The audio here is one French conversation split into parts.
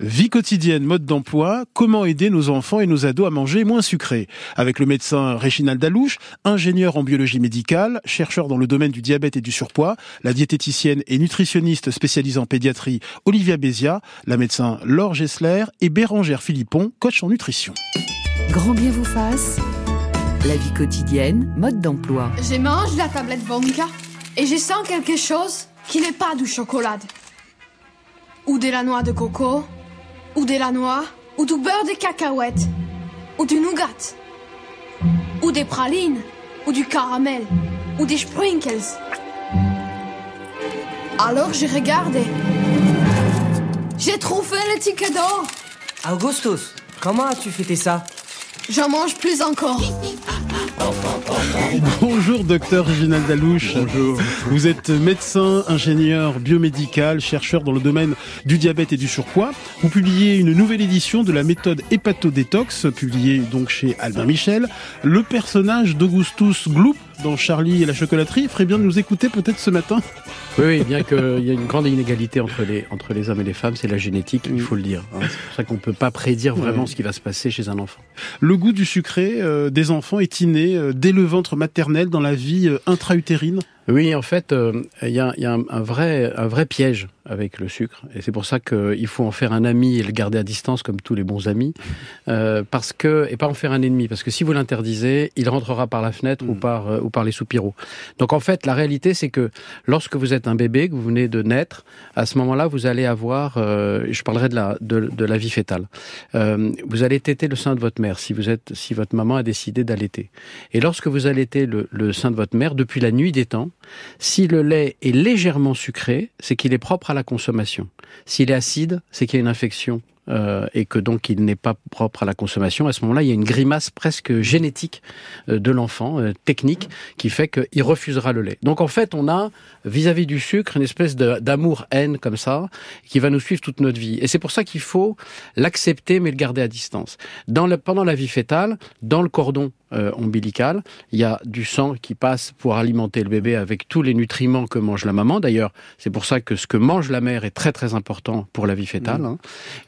Vie quotidienne, mode d'emploi, comment aider nos enfants et nos ados à manger moins sucré Avec le médecin Réginald Dalouche, ingénieur en biologie médicale, chercheur dans le domaine du diabète et du surpoids, la diététicienne et nutritionniste spécialisée en pédiatrie Olivia Bézia, la médecin Laure Gessler et Bérangère Philippon, coach en nutrition. Grand bien vous fasse, la vie quotidienne, mode d'emploi. Je mange la tablette Bonka et je sens quelque chose qui n'est pas du chocolat. Ou de la noix de coco, ou de la noix, ou du beurre de cacahuète, ou du nougat, ou des pralines, ou du caramel, ou des sprinkles. Alors j'ai regardé. J'ai trouvé le ticket d'or. Augustus, comment as-tu fêté ça? J'en mange plus encore. Bonjour docteur Réginald Dalouche. Bonjour. Vous êtes médecin, ingénieur biomédical, chercheur dans le domaine du diabète et du surpoids. Vous publiez une nouvelle édition de la méthode hépatodétox, publiée donc chez Albin Michel. Le personnage d'Augustus Gloop dans Charlie et la chocolaterie ferait bien de nous écouter peut-être ce matin. Oui, oui bien qu'il y a une grande inégalité entre les, entre les hommes et les femmes, c'est la génétique, il faut le dire. Hein. C'est pour ça qu'on ne peut pas prédire vraiment ce qui va se passer chez un enfant. Le goût du sucré euh, des enfants est inné euh, dès le ventre maternel dans la vie euh, intra-utérine? Oui, en fait, il y a, y a un, vrai, un vrai piège avec le sucre. Et c'est pour ça qu'il faut en faire un ami et le garder à distance comme tous les bons amis. Euh, parce que, et pas en faire un ennemi. Parce que si vous l'interdisez, il rentrera par la fenêtre ou, mm. par, euh, ou par les soupiraux. Donc en fait, la réalité, c'est que lorsque vous êtes un bébé, que vous venez de naître, à ce moment-là, vous allez avoir, euh, je parlerai de la, de, de la vie fétale. Euh, vous allez téter le sein de votre mère si vous êtes, si votre maman a décidé d'allaiter. Et lorsque vous allaitez le, le sein de votre mère, depuis la nuit des temps, si le lait est légèrement sucré, c'est qu'il est propre à la consommation. S'il est acide, c'est qu'il y a une infection euh, et que donc il n'est pas propre à la consommation, à ce moment-là, il y a une grimace presque génétique euh, de l'enfant, euh, technique, qui fait qu'il refusera le lait. Donc en fait, on a vis-à-vis du sucre une espèce d'amour-haine comme ça, qui va nous suivre toute notre vie. Et c'est pour ça qu'il faut l'accepter, mais le garder à distance. Dans le, pendant la vie fétale, dans le cordon ombilical, il y a du sang qui passe pour alimenter le bébé avec tous les nutriments que mange la maman. D'ailleurs, c'est pour ça que ce que mange la mère est très très important pour la vie fétale. Mmh.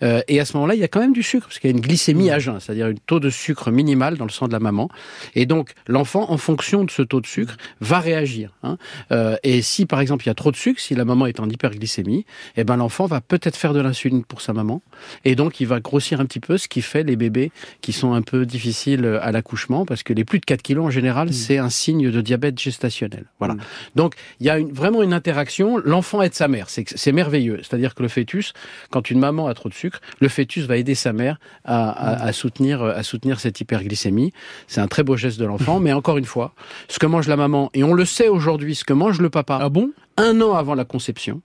Hein et à ce moment-là, il y a quand même du sucre, parce qu'il y a une glycémie à jeun, c'est-à-dire un taux de sucre minimal dans le sang de la maman. Et donc, l'enfant, en fonction de ce taux de sucre, va réagir. Hein. Euh, et si, par exemple, il y a trop de sucre, si la maman est en hyperglycémie, eh ben, l'enfant va peut-être faire de l'insuline pour sa maman. Et donc, il va grossir un petit peu, ce qui fait les bébés qui sont un peu difficiles à l'accouchement, parce que les plus de 4 kilos, en général, mmh. c'est un signe de diabète gestationnel. Voilà. Mmh. Donc, il y a une, vraiment une interaction. L'enfant aide sa mère. C'est merveilleux. C'est-à-dire que le fœtus, quand une maman a trop de sucre, le fœtus va aider sa mère à, soutenir, à soutenir cette hyperglycémie. C'est un très beau geste de l'enfant, mais encore une fois, ce que mange la maman, et on le sait aujourd'hui, ce que mange le papa, ah bon? un an avant la conception,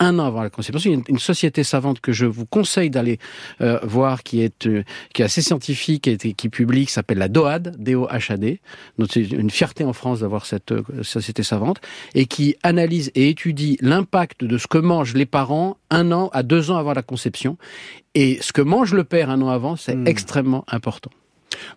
un an avant la conception. Il y a une, société savante que je vous conseille d'aller euh, voir, qui est euh, qui est assez scientifique et qui, publie, qui s'appelle la DOAD, D-O-H-A-D. Donc c'est une fierté en France d'avoir cette euh, société savante et qui analyse et étudie l'impact de ce que mangent les parents un an à deux ans avant la conception et ce que mange le père un an avant, c'est hmm. extrêmement important.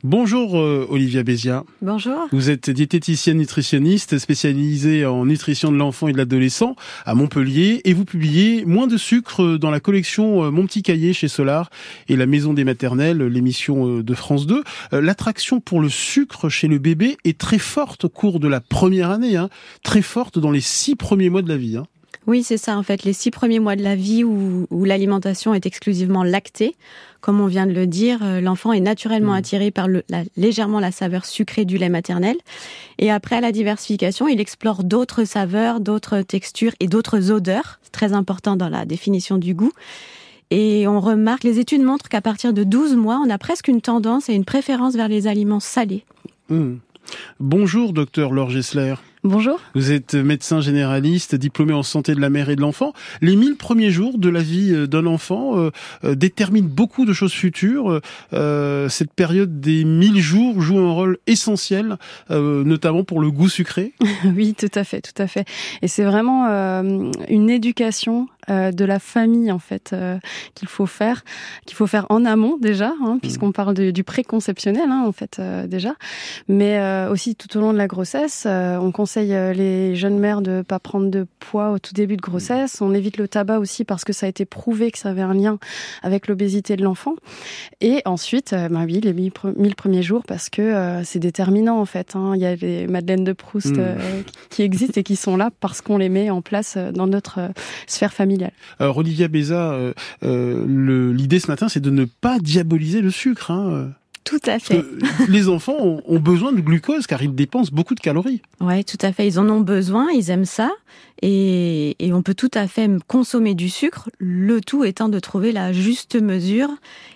Bonjour euh, Olivia Bézia. Bonjour. Vous êtes diététicienne nutritionniste spécialisée en nutrition de l'enfant et de l'adolescent à Montpellier et vous publiez Moins de sucre dans la collection euh, Mon petit cahier chez Solar et la Maison des maternelles, l'émission euh, de France 2. L'attraction pour le sucre chez le bébé est très forte au cours de la première année, hein, très forte dans les six premiers mois de la vie. Hein. Oui, c'est ça en fait, les six premiers mois de la vie où, l'alimentation est exclusivement lactée. Comme on vient de le dire, euh, l'enfant est naturellement mmh. attiré par le, légèrement la saveur sucrée du lait maternel. Et après la diversification, il explore d'autres saveurs, d'autres textures et d'autres odeurs. C'est très important dans la définition du goût. Et on remarque, les études montrent qu'à partir de 12 mois, on a presque une tendance et une préférence vers les aliments salés. Mmh. Bonjour, docteur Laure Gessler. Bonjour. Vous êtes médecin généraliste, diplômé en santé de la mère et de l'enfant. Les mille premiers jours de la vie euh, d'un enfant euh, euh, déterminent beaucoup de choses futures. cette période des mille jours joue un rôle essentiel, notamment pour le goût sucré. oui, tout à fait, tout à fait. Et c'est vraiment une éducation euh, de la famille en fait euh, qu'il faut faire, qu'il faut faire en amont déjà, hein, mmh. puisqu'on parle du préconceptionnel hein, en fait euh, déjà, mais aussi tout au long de la grossesse. on conseille les jeunes mères de pas prendre de poids au tout début de grossesse. On évite le tabac aussi parce que ça a été prouvé que ça avait un lien avec l'obésité de l'enfant. Et ensuite, bah oui, les mille premiers jours parce que c'est déterminant en fait. Hein. Il y a les Madeleines de Proust mmh. qui existent et qui sont là parce qu'on les met en place dans notre sphère familiale. Alors Olivia Béza, euh, euh, l'idée ce matin, c'est de ne pas diaboliser le sucre. Hein. Tout à fait. les enfants ont, besoin de glucose car ils dépensent beaucoup de calories. Oui, tout à fait. Ils en ont besoin, ils aiment ça. Et, et, on peut tout à fait consommer du sucre, le tout étant de trouver la juste mesure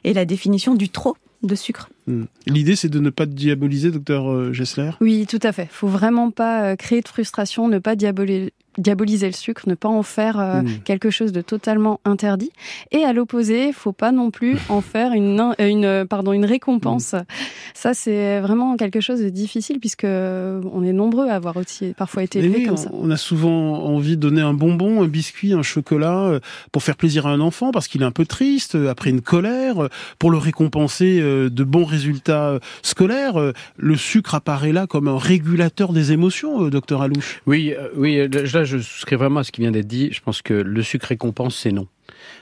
et la définition du trop de sucre. Hmm. L'idée, c'est de ne pas diaboliser, docteur euh, Gessler? Oui, tout à fait. Il faut vraiment pas créer de frustration, ne pas diaboliser, diaboliser le sucre, ne pas en faire euh, hmm. quelque chose de totalement interdit. Et à l'opposé, faut pas non plus en faire une, euh, une, euh, pardon, une récompense. Hmm. Ça, c'est vraiment quelque chose de difficile puisque on est nombreux à avoir aussi parfois été élevés comme ça. On a souvent envie de donner un bonbon, un biscuit, un chocolat pour faire plaisir à un enfant parce qu'il est un peu triste après une colère, pour le récompenser de bons résultats scolaires. Le sucre apparaît là comme un régulateur des émotions, docteur Alouche. Oui, oui. Je je souscris vraiment à ce qui vient d'être dit. Je pense que le sucre récompense, c'est non.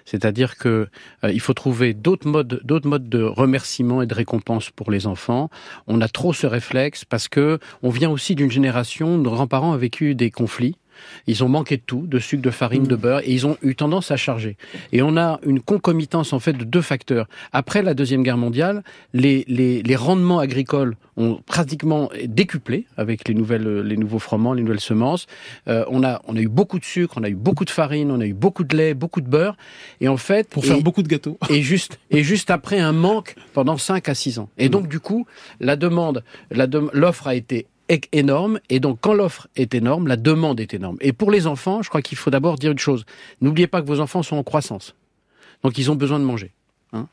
C'est-à-dire que euh, il faut trouver d'autres modes, d'autres modes de remerciement et de récompense pour les enfants. On a trop ce réflexe parce que on vient aussi d'une génération, nos grands-parents ont vécu des conflits. Ils ont manqué de tout, de sucre, de farine, de mm. beurre, et ils ont eu tendance à charger. Et on a une concomitance en fait de deux facteurs. Après la deuxième guerre mondiale, les, les, les rendements agricoles ont pratiquement décuplé avec les nouvelles, les nouveaux fromentements, les nouvelles semences. Euh, on a, on a eu beaucoup de sucre, on a eu beaucoup de farine, on a eu beaucoup de lait, beaucoup de beurre, et en fait pour faire beaucoup de gâteaux. Et juste, et juste après un manque pendant 5 à 6 ans. Et donc du coup, la demande, l'offre a été énorme. Et donc, quand l'offre est énorme, la demande est énorme. Et pour les enfants, je crois qu'il faut d'abord dire une chose. N'oubliez pas que vos enfants sont en croissance. Donc, ils ont besoin de manger. Hein,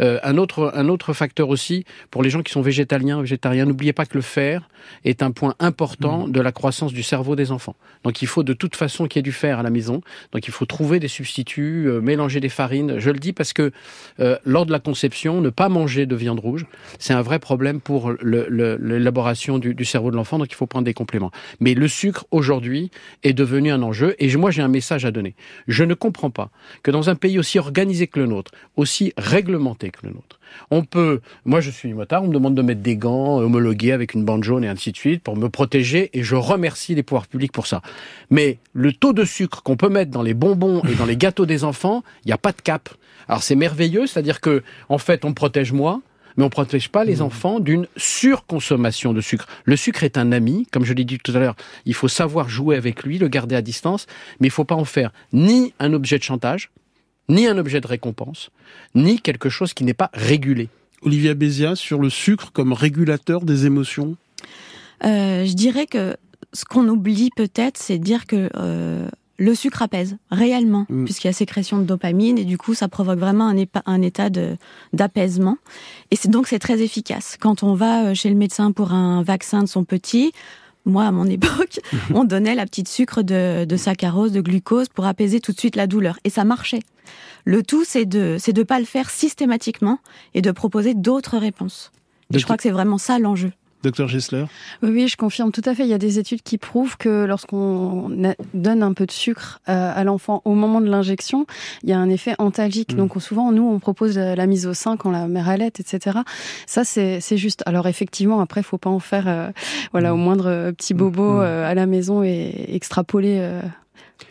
euh, un autre un autre facteur aussi pour les gens qui sont végétaliens, végétariens, n'oubliez pas que le fer est un point important mmh. de la croissance du cerveau des enfants. Donc il faut de toute façon qu'il y ait du fer à la maison. Donc il faut trouver des substituts, euh, mélanger des farines. Je le dis parce que euh, lors de la conception, ne pas manger de viande rouge, c'est un vrai problème pour l'élaboration du, du, cerveau de l'enfant. Donc il faut prendre des compléments. Mais le sucre aujourd'hui est devenu un enjeu. Et moi j'ai un message à donner. Je ne comprends pas que dans un pays aussi organisé que le nôtre, aussi réglementé que le nôtre. On peut, moi je suis motard, on me demande de mettre des gants homologués avec une bande jaune et ainsi de suite pour me protéger et je remercie les pouvoirs publics pour ça. Mais le taux de sucre qu'on peut mettre dans les bonbons et dans les gâteaux des enfants, il n'y a pas de cap. Alors c'est merveilleux, c'est-à-dire que en fait on protège moi, mais on protège pas les mmh. enfants d'une surconsommation de sucre. Le sucre est un ami, comme je l'ai dit tout à l'heure, il faut savoir jouer avec lui, le garder à distance, mais il faut pas en faire ni un objet de chantage, ni un objet de récompense, ni quelque chose qui n'est pas régulé. Olivia Bézia, sur le sucre comme régulateur des émotions? Euh, Je dirais que ce qu'on oublie peut-être, c'est de dire que euh, le sucre apaise réellement, mm. puisqu'il y a sécrétion de dopamine et du coup ça provoque vraiment un, un état d'apaisement. Et c'est donc c'est très efficace. Quand on va euh, chez le médecin pour un vaccin de son petit, moi, à mon époque, on donnait la petite sucre de, de saccharose, de glucose pour apaiser tout de suite la douleur. Et ça marchait. Le tout, c'est de c'est de pas le faire systématiquement et de proposer d'autres réponses. Et je crois que c'est vraiment ça l'enjeu. Docteur Gessler oui, je confirme tout à fait. Il y a des études qui prouvent que lorsqu'on donne un peu de sucre euh, à l'enfant au moment de l'injection, il y a un effet antalgique. Hmm. Donc souvent, nous, on propose la mise au sein quand la mère allait, etc. Ça, c'est juste. Alors effectivement, après, faut pas en faire euh, voilà, au hmm. moindre petit bobo hmm. euh, à la maison et extrapoler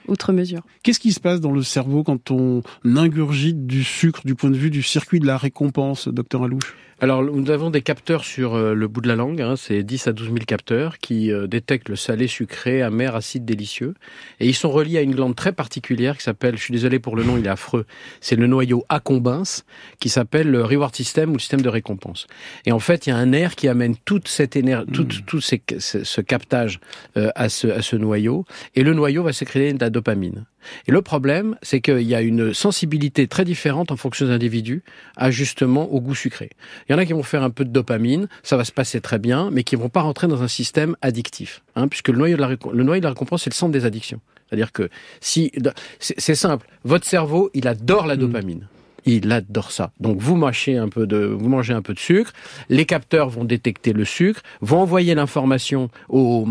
outre mesure. Qu'est-ce qui se passe dans le cerveau quand on ingurgite du sucre du point de vue du circuit de la récompense, docteur Alouche? Alors, nous avons des capteurs sur euh, le bout de la langue, hein, c'est 10 à 12 000 capteurs qui euh, détectent le salé, sucré, amer, acide, délicieux. Et ils sont reliés à une glande très particulière qui s'appelle, je suis désolé pour le nom, il est affreux, c'est le noyau accumbens, qui s'appelle le reward system ou le système de récompense. Et en fait, il y a un nerf qui amène toute cette énergie, tout, hmm. tout ce, captage euh, à, ce, à ce noyau. Et le noyau va sécréter de la dopamine. Et le problème, c'est qu'il y a une sensibilité très différente en fonction des individus à justement au goût sucré. Il y en a qui vont faire un peu de dopamine, ça va se passer très bien, mais qui vont pas rentrer dans un système addictif, hein, puisque le noyau de la, le noyau de la récompense, c'est le centre des addictions. C'est-à-dire que si c'est simple, votre cerveau, il adore la Mm. dopamine. Il adore ça. Donc vous mâchez un peu de, vous mangez un peu de sucre. Les capteurs vont détecter le sucre, vont envoyer l'information au,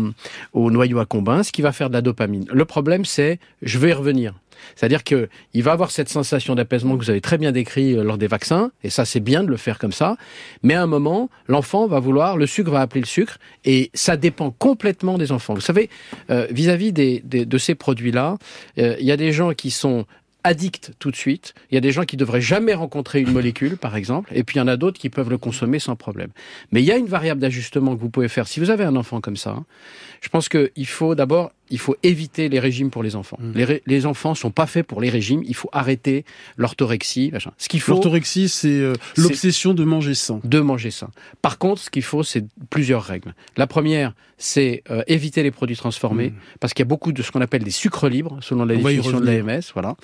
au noyau accumbens, ce qui va faire de la dopamine. Le problème, c'est, je vais y revenir. C'est-à-dire que il va avoir cette sensation d'apaisement que vous avez très bien décrit euh, lors des vaccins, et ça c'est bien de le faire comme ça. Mais à un moment, l'enfant va vouloir, le sucre va appeler le sucre, et ça dépend complètement des enfants. Vous savez, euh, vis-à-vis de ces produits-là, euh, il y a des gens qui sont addicts tout de suite. Il y a des gens qui devraient jamais rencontrer une molécule, par exemple, et puis il y en a d'autres qui peuvent le consommer sans problème. Mais il y a une variable d'ajustement que vous pouvez faire. Si vous avez un enfant comme ça, hein, je pense qu'il faut d'abord, il faut éviter les régimes pour les enfants. Les, ré- les enfants sont pas faits pour les régimes. Il faut arrêter l'orthorexie. machin. Ce qu'il faut, L'orthorexie, c'est euh, C'est- l'obsession de manger sain. de manger sain. Par contre, ce qu'il faut, c'est plusieurs règles. La première, c'est euh, éviter les produits transformés, parce qu'il y a beaucoup de ce qu'on appelle des sucres libres, selon la Mmh. On définition de l'AMS. Voilà.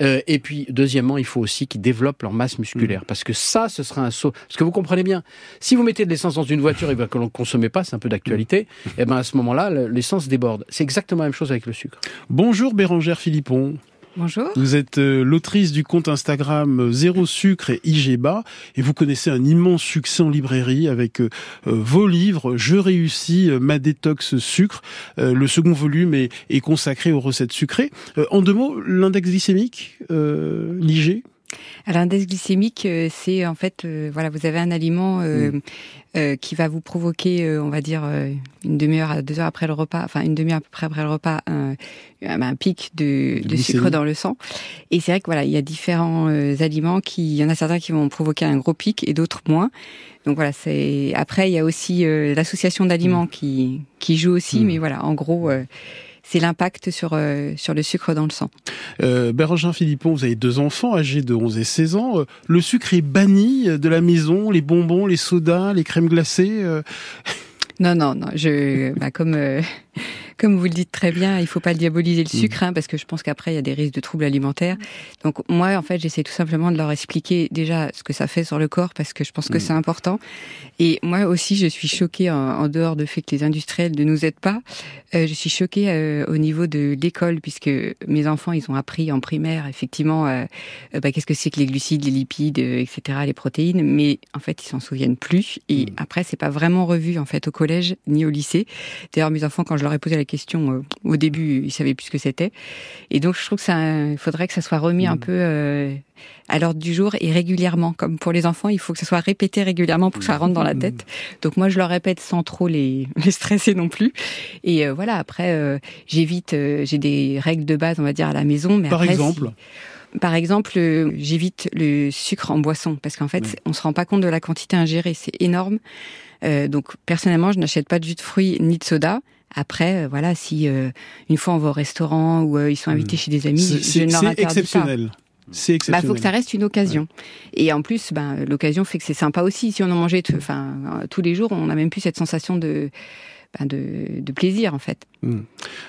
Euh, et puis, deuxièmement, il faut aussi qu'ils développent leur masse musculaire, Mmh. parce que ça, ce sera un saut. Parce que vous comprenez bien, si vous mettez de l'essence dans une voiture et ben, que l'on ne consommez pas, c'est un peu d'actualité, Mmh. et ben à ce moment-là, le- l'essence déborde. C'est exactement la même chose avec le sucre. Bonjour Bérangère Philippon. Bonjour. Vous êtes euh, l'autrice du compte Instagram euh, Zéro Sucre et IGBA et vous connaissez un immense succès en librairie avec euh, vos livres Je réussis ma détox sucre. Le second volume est, consacré aux recettes sucrées. En deux mots, l'index glycémique, l'IG l'index glycémique, euh, c'est en fait, euh, voilà, vous avez un aliment euh, Mm. euh, qui va vous provoquer, euh, on va dire, euh, une demi-heure à deux heures après le repas, enfin une demi-heure à peu près après le repas, un, un pic de, de sucre dans le sang. Et c'est vrai que voilà, il y a différents euh, aliments qui, il y en a certains qui vont provoquer un gros pic et d'autres moins. Donc voilà, c'est après il y a aussi euh, l'association d'aliments qui qui joue aussi, Mm. mais voilà, en gros. Euh, c'est l'impact sur euh, sur le sucre dans le sang. Euh, Bérangère Philippon, vous avez deux enfants âgés de 11 et 16 ans. Euh, Le sucre est banni de la maison, les bonbons, les sodas, les crèmes glacées. euh, Non, non, non. Je, bah, comme euh, comme vous le dites très bien, il faut pas diaboliser le sucre, hein, parce que je pense qu'après il y a des risques de troubles alimentaires. Donc moi, en fait, j'essaie tout simplement de leur expliquer déjà ce que ça fait sur le corps, parce que je pense que c'est important. Et moi aussi, je suis choquée en, en dehors du fait que les industriels ne nous aident pas. euh, je suis choquée euh, au niveau de l'école, puisque mes enfants, ils ont appris en primaire, effectivement, euh, bah, qu'est-ce que c'est que les glucides, les lipides, etc., les protéines. Mais en fait, ils s'en souviennent plus. Et après, c'est pas vraiment revu en fait au collège ni au lycée. D'ailleurs, mes enfants, quand je leur ai posé la question euh, au début, ils savaient plus ce que c'était. Et donc, je trouve que ça, il faudrait que ça soit remis un peu euh, à l'ordre du jour et régulièrement. Comme pour les enfants, il faut que ça soit répété régulièrement pour que ça rentre dans la tête. Donc moi, je leur répète sans trop les, les stresser non plus. Et euh, voilà, après, euh, j'évite, j'ai des règles de base, on va dire, à la maison. Mais Par après, exemple? Si- par exemple, euh, j'évite le sucre en boisson parce qu'en fait, on se rend pas compte de la quantité ingérée, c'est énorme. Euh, donc personnellement, je n'achète pas de jus de fruits ni de soda. Après, euh, voilà, si euh, une fois on va au restaurant ou euh, ils sont invités Mm. chez des amis, C'est je ne leur c'est pas. exceptionnel. Bah, exceptionnel. faut que ça reste une occasion. Et en plus, ben, l'occasion fait que c'est sympa aussi. Si on en mangeait, enfin, tous les jours, on n'a même plus cette sensation de, ben, de, de plaisir, en fait.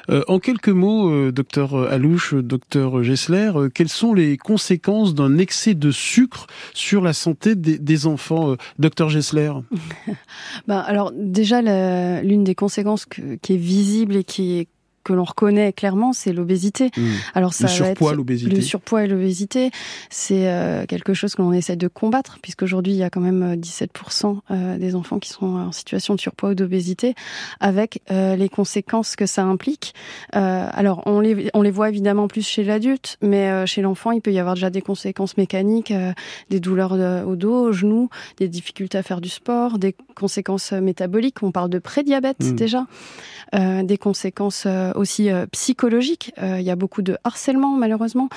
Euh, en quelques mots, euh, docteur Alouche, docteur Gessler, euh, quelles sont les conséquences d'un excès de sucre sur la santé des, des enfants, euh, docteur Gessler? Bah, alors déjà, l'une des conséquences que- qui est visible et qui est que l'on reconnaît clairement, c'est l'obésité. Alors ça Le surpoids, l'obésité. Le surpoids et l'obésité, c'est euh, quelque chose que l'on essaie de combattre, puisqu'aujourd'hui il y a quand même euh, 17% euh, des enfants qui sont en situation de surpoids ou d'obésité, avec euh, les conséquences que ça implique. Euh, alors on les, on les voit évidemment plus chez l'adulte, mais euh, chez l'enfant il peut y avoir déjà des conséquences mécaniques, euh, des douleurs de- au dos, aux genoux, des difficultés à faire du sport, des conséquences euh, métaboliques. On parle de prédiabète Mm. déjà, euh, des conséquences euh, aussi euh, psychologiques. Euh, Il y a beaucoup de harcèlement malheureusement,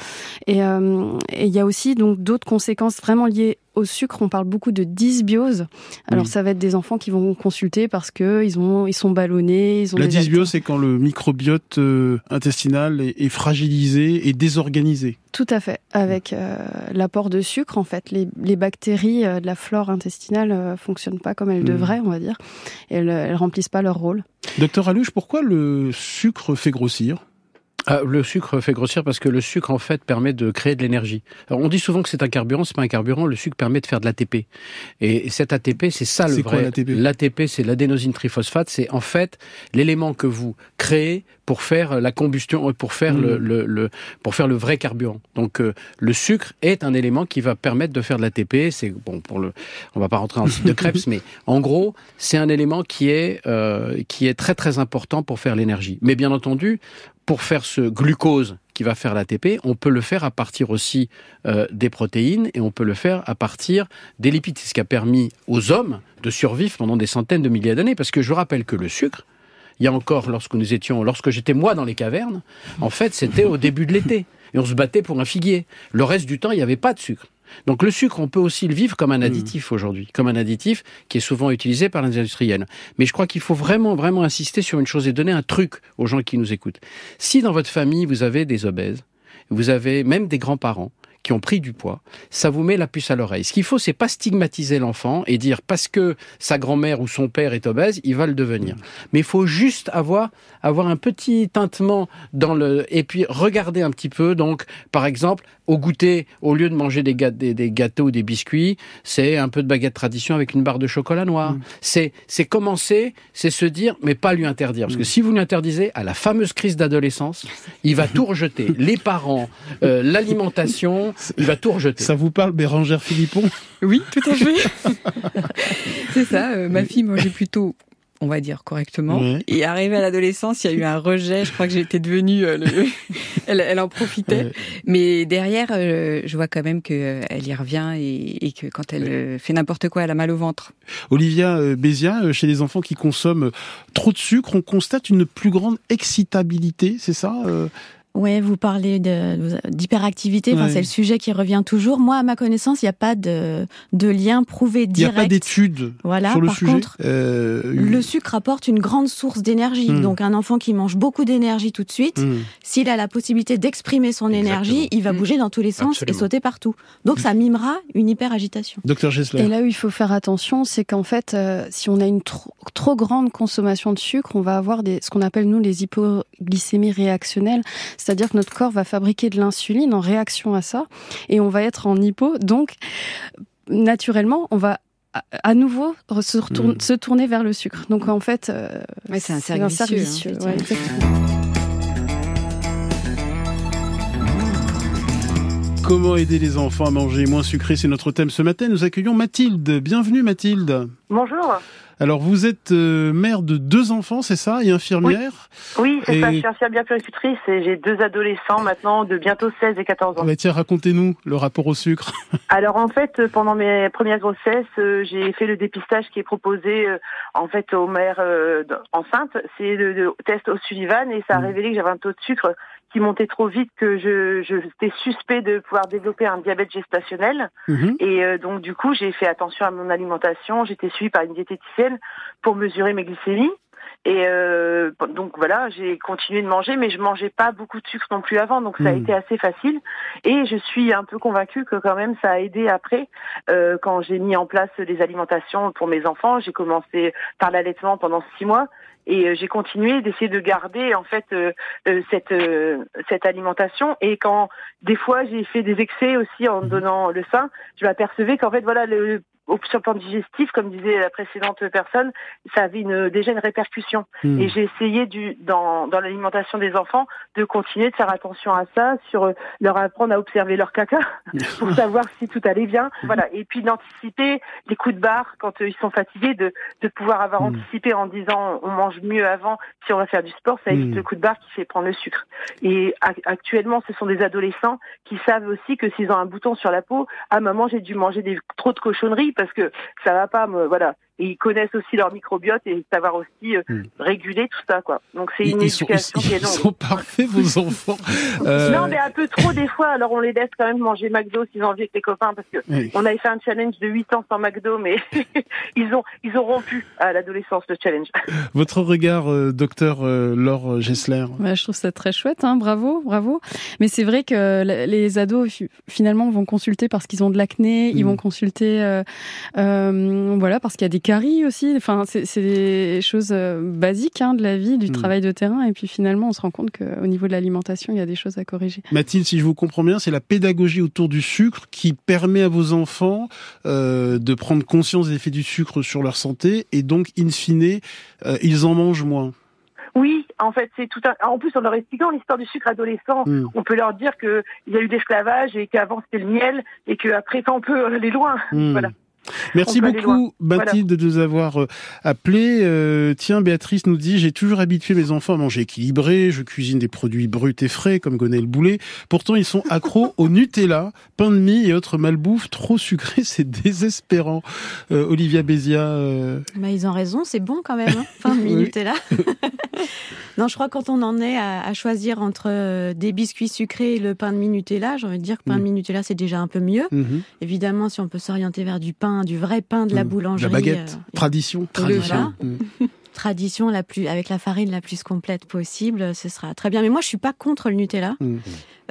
et euh, et il y a aussi donc d'autres conséquences vraiment liées au sucre. On parle beaucoup de dysbiose. Alors Oui. ça va être des enfants qui vont consulter parce que ils ont ils sont ballonnés, ils ont La dysbiose, c'est quand le microbiote euh, intestinal est, est fragilisé et désorganisé. Tout à fait. Avec euh, l'apport de sucre, en fait, les, les bactéries euh, de la flore intestinale euh, fonctionnent pas comme elles Mhm. devraient, on va dire. Elles, elles remplissent pas leur rôle. Docteur Alouche, pourquoi le sucre fait grossir? Ah, le sucre fait grossir parce que le sucre en fait permet de créer de l'énergie. On dit souvent que c'est un carburant, c'est pas un carburant. Le sucre permet de faire de l'ATP. Et cet ATP, c'est ça le vrai. L'ATP, c'est l'adénosine triphosphate. C'est en fait l'élément que vous créez pour faire la combustion, pour faire le, mmh. le, pour faire le vrai carburant. Donc euh, le sucre est un élément qui va permettre de faire de l'ATP. C'est bon pour le, on va pas rentrer dans le site de Krebs, mais en gros, c'est un élément qui est euh, qui est très très important pour faire l'énergie. Mais bien entendu, pour faire ce glucose qui va faire l'ATP, on peut le faire à partir aussi euh, des protéines et on peut le faire à partir des lipides. C'est ce qui a permis aux hommes de survivre pendant des centaines de milliers d'années. Parce que je rappelle que le sucre, il y a encore, lorsque nous étions, lorsque j'étais moi dans les cavernes, en fait, c'était au début de l'été. Et on se battait pour un figuier. Le reste du temps, il n'y avait pas de sucre. Donc le sucre, on peut aussi le vivre comme un hmm. additif aujourd'hui, comme un additif qui est souvent utilisé par les industriels. Mais je crois qu'il faut vraiment, vraiment insister sur une chose et donner un truc aux gens qui nous écoutent. Si dans votre famille, vous avez des obèses, vous avez même des grands-parents, qui ont pris du poids, ça vous met la puce à l'oreille. Ce qu'il faut, c'est pas stigmatiser l'enfant et dire parce que sa grand-mère ou son père est obèse, il va le devenir. Mais il faut juste avoir avoir un petit tintement dans le et puis regarder un petit peu. Donc, par exemple, au goûter, au lieu de manger des, gâteaux ou des biscuits, c'est un peu de baguette tradition avec une barre de chocolat noir. C'est c'est commencer, c'est se dire, mais pas lui interdire. Parce que si vous lui interdisez, à la fameuse crise d'adolescence, il va tout rejeter. Les parents, euh, l'alimentation, il va tout rejeter. Ça vous parle, Bérangère Philippon? Oui, tout à fait. c'est ça. Euh, ma fille mangeait plutôt on va dire correctement. Et arrivé à l'adolescence, il y a eu un rejet. Je crois que j'étais devenue, euh, elle, en profitait. Mais derrière, euh, je vois quand même qu'elle y revient et, que quand elle fait n'importe quoi, elle a mal au ventre. Olivia Bézia, chez les enfants qui consomment trop de sucre, on constate une plus grande excitabilité, c'est ça Ouais, vous parlez d'hyperactivité. Enfin, c'est le sujet qui revient toujours. Moi, à ma connaissance, il n'y a pas de, de lien prouvé direct. Il n'y a pas d'études voilà, sur le par sujet. Contre, euh, le sucre apporte une grande source d'énergie. Hmm. Donc, un enfant qui mange beaucoup d'énergie tout de suite, hmm. s'il a la possibilité d'exprimer son énergie, il va hmm. bouger dans tous les sens et sauter partout. Donc, ça mimera une hyperagitation. Docteur Gessler. Et là où il faut faire attention, c'est qu'en fait, euh, si on a une trop, trop grande consommation de sucre, on va avoir des, ce qu'on appelle nous les hypoglycémies réactionnelles c'est-à-dire que notre corps va fabriquer de l'insuline en réaction à ça, et on va être en hypo. Donc, naturellement, on va à nouveau se, hmm. se tourner vers le sucre. Donc en fait, euh, c'est un cercle vicieux. Hein, Comment aider les enfants à manger moins sucré C'est notre thème ce matin. Nous accueillons Mathilde. Bienvenue Mathilde. Bonjour. Alors vous êtes euh, mère de deux enfants, c'est ça, et infirmière Oui, c'est ça, je suis infirmière puricultrice et j'ai deux adolescents maintenant de bientôt 16 et 14 ans. Ah bah tiens, racontez-nous le rapport au sucre. Alors en fait, pendant mes premières grossesses, euh, j'ai fait le dépistage qui est proposé euh, en fait aux mères enceintes. C'est le, test au Sullivan et ça a mmh. révélé que j'avais un taux de sucre qui montait trop vite que je j'étais suspect de pouvoir développer un diabète gestationnel. Mhm. et euh, donc du coup j'ai fait attention à mon alimentation. J'étais suivie par une diététicienne pour mesurer mes glycémies et euh, donc voilà, j'ai continué de manger, mais je mangeais pas beaucoup de sucre non plus avant, donc ça a mhm. été assez facile. Et je suis un peu convaincue que quand même ça a aidé après, euh, quand j'ai mis en place des alimentations pour mes enfants. J'ai commencé par l'allaitement pendant six mois, et euh, j'ai continué d'essayer de garder en fait euh, euh, cette cette alimentation et quand des fois j'ai fait des excès aussi en mhm. donnant le sein je m'apercevais qu'en fait voilà le sur le plan digestif, comme disait la précédente personne, ça avait une, déjà une répercussion. Hmm. Et j'ai essayé du, dans, dans l'alimentation des enfants de continuer de faire attention à ça, sur euh, leur apprendre à observer leur caca pour savoir si tout allait bien. Voilà. Et puis d'anticiper les coups de barre quand euh, ils sont fatigués, de, de pouvoir avoir hmm. anticipé en disant on mange mieux avant si on va faire du sport, ça évite hmm. le coup de barre qui fait prendre le sucre. Et actuellement, ce sont des adolescents qui savent aussi que s'ils ont un bouton sur la peau, à maman j'ai dû manger des, trop de cochonneries parce que ça va pas me voilà et ils connaissent aussi leur microbiote et savoir aussi euh, hmm. réguler tout ça quoi. Donc c'est une éducation qui est longue. Ils sont parfaits vos enfants. Euh... Non mais un peu trop des fois. Alors on les laisse quand même manger McDo s'ils ont envie avec les copains parce que on avait fait un challenge de 8 ans sans McDo mais ils ont ils ont rompu à l'adolescence le challenge. Votre regard euh, docteur euh, Laure Gessler. je trouve ça très chouette hein, bravo bravo. Mais c'est vrai que les ados finalement vont consulter parce qu'ils ont de l'acné, ils hmm. vont consulter voilà parce qu'il y a des caries aussi. Enfin, c'est des choses euh, basiques hein, de la vie, du Mm. travail de terrain. Et puis finalement, on se rend compte qu'au niveau de l'alimentation, il y a des choses à corriger. Mathilde, si je vous comprends bien, c'est la pédagogie autour du sucre qui permet à vos enfants euh, de prendre conscience des effets du sucre sur leur santé et donc, in fine, euh, ils en mangent moins. Oui, en fait, c'est tout un... En plus, en leur expliquant l'histoire du sucre adolescent, Mm. on peut leur dire qu'il y a eu l'esclavage et qu'avant c'était le miel et qu'après, on peut aller loin. Hmm. Voilà. Merci beaucoup, Mathilde, de nous avoir euh, appelé. Euh, tiens, Béatrice nous dit j'ai toujours habitué mes enfants à manger équilibré. Je cuisine des produits bruts et frais, comme Gonel le boulet. Pourtant, ils sont accros au Nutella, pain de mie et autres malbouffes trop sucrés. C'est désespérant. Euh, Olivia Bézia. euh, Bah, ils ont raison, c'est bon quand même. Hein fin de est là. non, je crois que quand on en est à, à choisir entre des biscuits sucrés et le pain de mie Nutella, j'ai envie de dire que pain Mm. de mie Nutella c'est déjà un peu mieux. mhm. Évidemment, si on peut s'orienter vers du pain, du vrai pain de la Mm. boulangerie, La baguette. euh, Tradition. Tradition. Mm. tradition la plus avec la farine la plus complète possible, ce sera très bien. Mais moi, je suis pas contre le Nutella. Mm.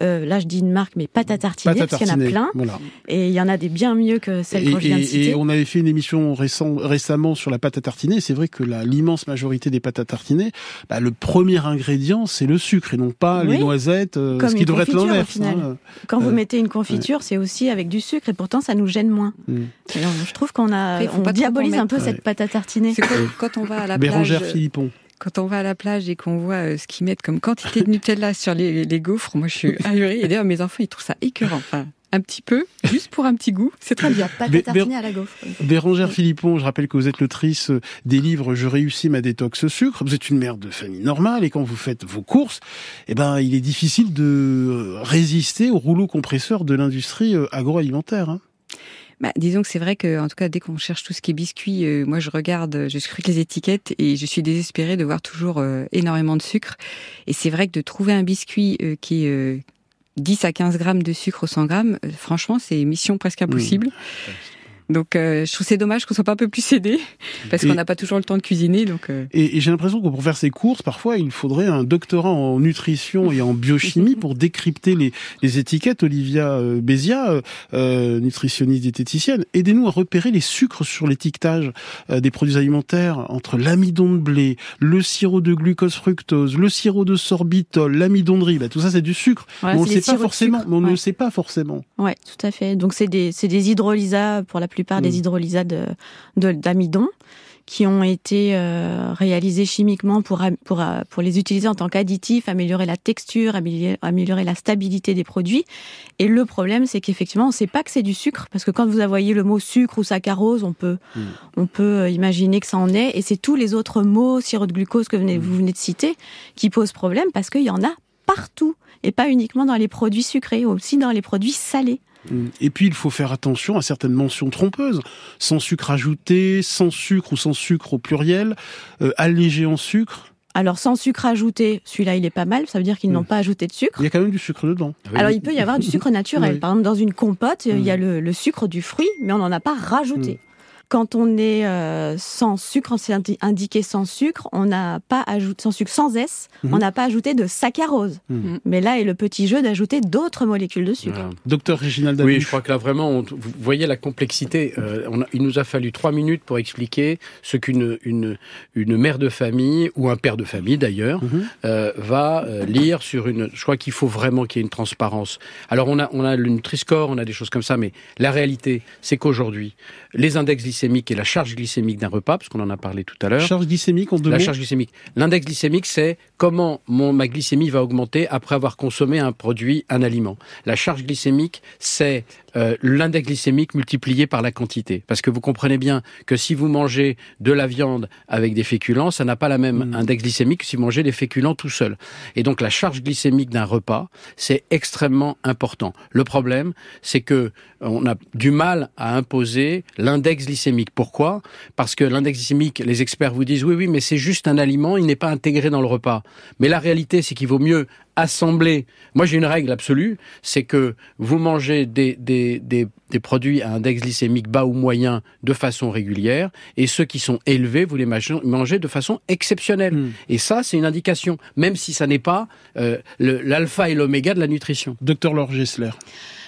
Euh, là, je dis une marque, mais pâte à tartiner, Pâte à parce qu'il y en a tartiner, plein. Voilà. Et il y en a des bien mieux que celles Et, que je viens de et- citer. et on avait fait une émission récent- récemment sur la pâte à tartiner. C'est vrai que l'immense majorité des pâtes à tartiner, bah, le premier ingrédient, c'est le sucre et non pas les noisettes, euh, Comme ce qui une devrait être l'inverse. hein. Quand vous Euh, mettez une confiture, c'est aussi avec du sucre et pourtant ça nous gêne moins. Mm. Alors, je trouve qu'on a, Après, on diabolise un peu cette pâte à tartiner. C'est comme quand on va à la Bérangère plage. Philippon. Quand on va à la plage et qu'on voit euh, ce qu'ils mettent comme quantité de Nutella sur les, les gaufres, moi je suis ahurie. Et d'ailleurs, mes enfants, ils trouvent ça écœurant. Enfin, un petit peu, juste pour un petit goût. C'est très bien. Bé- à tartiner à la gaufre. Bérangère Philippon, je rappelle que vous êtes l'autrice des livres Je réussis ma détox sucre. Vous êtes une mère de famille normale et quand vous faites vos courses, eh ben, il est difficile de euh, résister au rouleau compresseur de l'industrie euh, agroalimentaire. hein. Bah, disons que c'est vrai que, en tout cas, dès qu'on cherche tout ce qui est biscuit, euh, moi je regarde, je scrute les étiquettes et je suis désespérée de voir toujours euh, énormément de sucre. Et c'est vrai que de trouver un biscuit euh, qui est euh, 10 à 15 grammes de sucre au 100 grammes, euh, franchement, c'est mission presque impossible. Donc, euh, je trouve c'est dommage qu'on soit pas un peu plus aidé parce qu'on n'a pas toujours le temps de cuisiner. Donc, euh, Et, et j'ai l'impression que pour faire ces courses, parfois, il faudrait un doctorat en nutrition et en biochimie pour décrypter les, les étiquettes. Olivia euh, Bézia, euh, euh, nutritionniste diététicienne, aidez-nous à repérer les sucres sur l'étiquetage euh, des produits alimentaires entre l'amidon de blé, le sirop de glucose fructose, le sirop de sorbitol, l'amidon de riz. Bah, tout ça, c'est du sucre. Voilà, mais on ne des sait pas forcément. sucre. Mais on ne le sait pas forcément. Ouais, tout à fait. Donc c'est des c'est des hydrolysats pour la plupart Mm. des hydrolysats de de- d'amidon qui ont été euh, réalisés chimiquement pour am- pour euh, pour les utiliser en tant qu'additifs, améliorer la texture, améliorer, améliorer la stabilité des produits. Et le problème, c'est qu'effectivement, on ne sait pas que c'est du sucre parce que quand vous voyez le mot sucre ou saccharose, on peut Mm. on peut euh, imaginer que ça en est. Et c'est tous les autres mots, sirop de glucose que venez, vous venez de citer, qui posent problème parce qu'il y en a partout et pas uniquement dans les produits sucrés, aussi dans les produits salés. Mm. Et puis, il faut faire attention à certaines mentions trompeuses. Sans sucre ajouté, sans sucre ou sans sucre au pluriel, euh, allégé en sucre. Alors sans sucre ajouté, celui-là il est pas mal, ça veut dire qu'ils Mm. n'ont pas ajouté de sucre. Il y a quand même du sucre dedans. Alors il peut y avoir du sucre naturel. Oui. Par exemple dans une compote, il y a Mm. le, le sucre du fruit, mais on n'en a pas rajouté. Quand on est euh, sans sucre, c'est indi- indiqué sans sucre, on n'a pas ajouté sans sucre, sans S, Mhm. on n'a pas ajouté de saccharose. Mhm. Mais là est le petit jeu d'ajouter d'autres molécules de sucre. Voilà. Docteur Réginald Oui, je crois que là vraiment, on- vous voyez la complexité. Euh, on a- il nous a fallu trois minutes pour expliquer ce qu'une une, une mère de famille ou un père de famille d'ailleurs Mhm. euh, va euh, lire sur une. Je crois qu'il faut vraiment qu'il y ait une transparence. Alors on a on a le Nutri-Score, on a des choses comme ça, mais la réalité, c'est qu'aujourd'hui, les index glycémiques et la charge glycémique d'un repas, parce qu'on en a parlé tout à l'heure. Charge glycémique deux La charge glycémique. L'index glycémique, c'est comment mon, ma glycémie va augmenter après avoir consommé un produit, un aliment. La charge glycémique, c'est euh, l'index glycémique multiplié par la quantité. Parce que vous comprenez bien que si vous mangez de la viande avec des féculents, ça n'a pas la même Mm. index glycémique que si vous mangez des féculents tout seul. Et donc la charge glycémique d'un repas, c'est extrêmement important. Le problème, c'est que on a du mal à imposer l'index glycémique. Pourquoi? Parce que l'index glycémique, les experts vous disent oui, oui, mais c'est juste un aliment, il n'est pas intégré dans le repas. Mais la réalité, c'est qu'il vaut mieux assembler. Moi, j'ai une règle absolue, c'est que vous mangez des, des, des, des produits à index glycémique bas ou moyen de façon régulière, et ceux qui sont élevés, vous les mangez de façon exceptionnelle. Mm. Et ça, c'est une indication, même si ça n'est pas euh, l'alpha et l'oméga de la nutrition. Docteur Laure Gessler.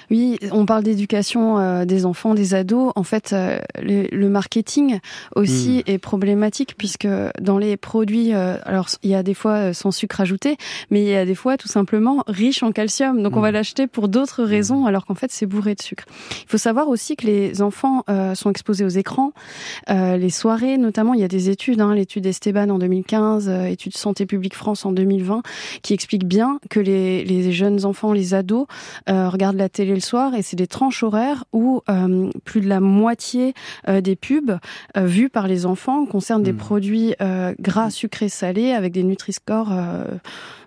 Oui, on parle d'éducation euh, des enfants, des ados. En fait, euh, le, le, marketing aussi mmh. est problématique puisque dans les produits, euh, alors il y a des fois sans sucre ajouté, mais il y a des fois tout simplement riche en calcium. Donc mmh. on va l'acheter pour d'autres mmh. raisons alors qu'en fait c'est bourré de sucre. Il faut savoir aussi que les enfants sont exposés aux écrans, les soirées notamment. Il y a des études, hein, l'étude Esteban en 2015, étude Santé publique France en 2020, qui explique bien que les, les jeunes enfants, les ados regardent la télé le soir et c'est des tranches horaires où euh, plus de la moitié euh, des pubs euh, vues par les enfants concernent des hmm. produits gras, sucrés, salés avec des Nutri-Score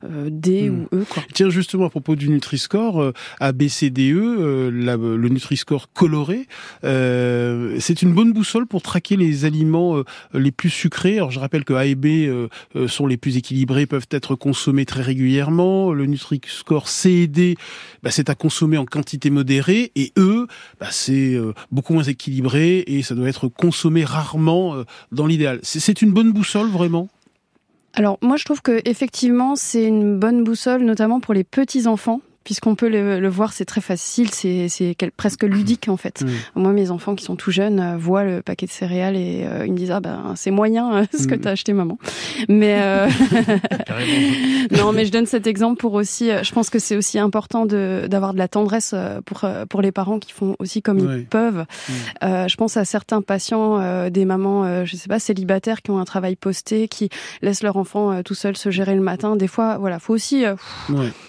D hmm. ou E. Quoi. Tiens, justement, à propos du Nutri-Score, ABCDE, le Nutri-Score coloré, c'est une bonne boussole pour traquer les aliments les plus sucrés. Alors, je rappelle que A et B sont les plus équilibrés, peuvent être consommés très régulièrement. Le Nutri-Score C et D, bah, c'est à consommer en quantité modérée et eux, bah, c'est euh, beaucoup moins équilibré et ça doit être consommé rarement euh, dans l'idéal. C'est une bonne boussole vraiment? Alors moi je trouve que effectivement c'est une bonne boussole notamment pour les petits enfants puisqu'on peut le, voir, c'est très facile, c'est presque ludique en fait. Moi, mes enfants qui sont tout jeunes euh, voient le paquet de céréales et euh, ils me disent ah ben c'est moyen euh, ce que tu as acheté maman. Mais non, mais je donne cet exemple pour aussi. Je pense que c'est aussi important d'avoir de, la tendresse pour pour les parents qui font aussi comme ils peuvent. je pense à certains patients, des mamans, je sais pas, célibataires qui ont un travail posté, qui laissent leur enfant tout seul se gérer le matin. Des fois, voilà, faut aussi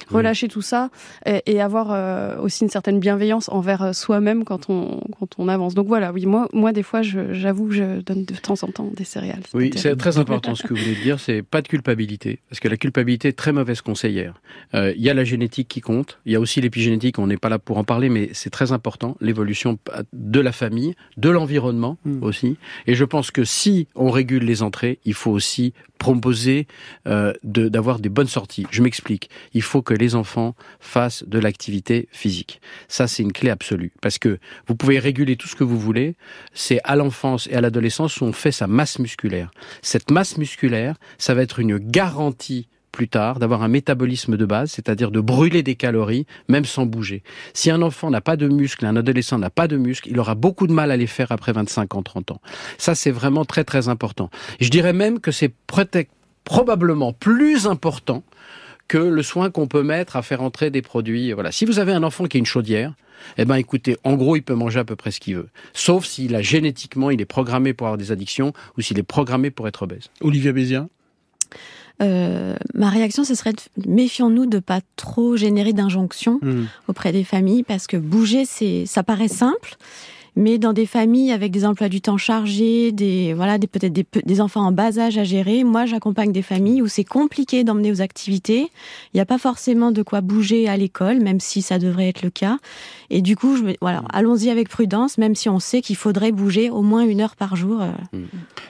relâcher tout ça et, avoir euh, aussi une certaine bienveillance envers euh, soi-même quand on, quand on avance. Donc voilà, oui, moi, moi des fois, j'avoue que je donne de temps en temps des céréales. Oui, c'est très important ce que vous voulez dire, c'est pas de culpabilité, parce que la culpabilité est très mauvaise conseillère. Euh, il y a la génétique qui compte, il y a aussi l'épigénétique, on n'est pas là pour en parler, mais c'est très important, l'évolution de la famille, de l'environnement hmm. aussi. Et je pense que si on régule les entrées, il faut aussi proposer euh, d'avoir des bonnes sorties. Je m'explique. Il faut que les enfants fassent de l'activité physique. Ça, c'est une clé absolue. Parce que vous pouvez réguler tout ce que vous voulez. C'est à l'enfance et à l'adolescence où on fait sa masse musculaire. Cette masse musculaire, ça va être une garantie plus tard d'avoir un métabolisme de base, c'est-à-dire de brûler des calories, même sans bouger. Si un enfant n'a pas de muscles, un adolescent n'a pas de muscles, il aura beaucoup de mal à les faire après 25 ans, 30 ans. Ça, c'est vraiment très, très important. je dirais même que c'est probablement plus important que le soin qu'on peut mettre à faire entrer des produits. Voilà. Si vous avez un enfant qui a une chaudière, eh ben écoutez, en gros, il peut manger à peu près ce qu'il veut. Sauf s'il a génétiquement, il est programmé pour avoir des addictions ou s'il est programmé pour être obèse. Olivia Bézien euh, ma réaction, ce serait méfions-nous de pas trop générer d'injonctions hmm. auprès des familles parce que bouger, c'est, ça paraît simple, mais dans des familles avec des emplois du temps chargés, des voilà, des peut-être des, enfants en bas âge à gérer. Moi, j'accompagne des familles où c'est compliqué d'emmener aux activités. Il n'y a pas forcément de quoi bouger à l'école, même si ça devrait être le cas. Et du coup, je voilà, allons-y avec prudence, même si on sait qu'il faudrait bouger au moins une heure par jour. Euh. Mmh.